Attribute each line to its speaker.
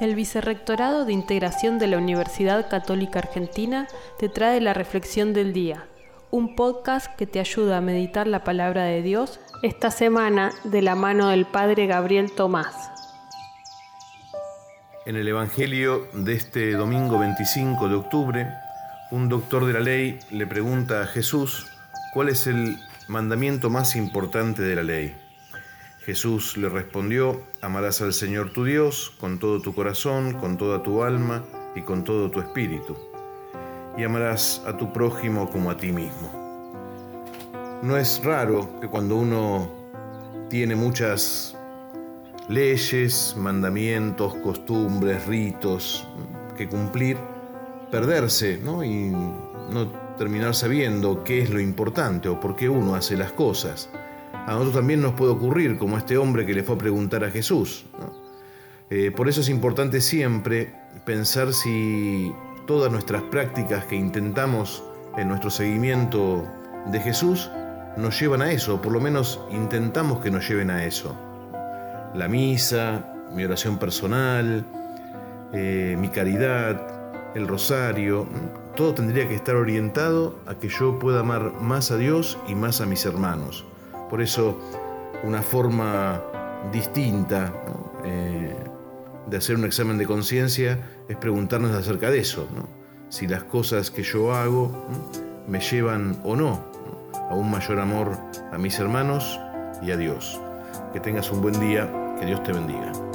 Speaker 1: El Vicerrectorado de Integración de la Universidad Católica Argentina te trae la Reflexión del Día, un podcast que te ayuda a meditar la palabra de Dios esta semana de la mano del Padre Gabriel Tomás.
Speaker 2: En el Evangelio de este domingo 25 de octubre, un doctor de la ley le pregunta a Jesús cuál es el mandamiento más importante de la ley. Jesús le respondió, amarás al Señor tu Dios con todo tu corazón, con toda tu alma y con todo tu espíritu, y amarás a tu prójimo como a ti mismo. No es raro que cuando uno tiene muchas leyes, mandamientos, costumbres, ritos que cumplir, perderse ¿no? y no terminar sabiendo qué es lo importante o por qué uno hace las cosas a nosotros también nos puede ocurrir, como este hombre que le fue a preguntar a Jesús. Eh, por eso es importante siempre pensar si todas nuestras prácticas que intentamos en nuestro seguimiento de Jesús nos llevan a eso, o por lo menos intentamos que nos lleven a eso. La misa, mi oración personal, eh, mi caridad, el rosario, todo tendría que estar orientado a que yo pueda amar más a Dios y más a mis hermanos. Por eso una forma distinta eh, de hacer un examen de conciencia es preguntarnos acerca de eso, si las cosas que yo hago me llevan o no a un mayor amor a mis hermanos y a Dios. Que tengas un buen día, que Dios te bendiga.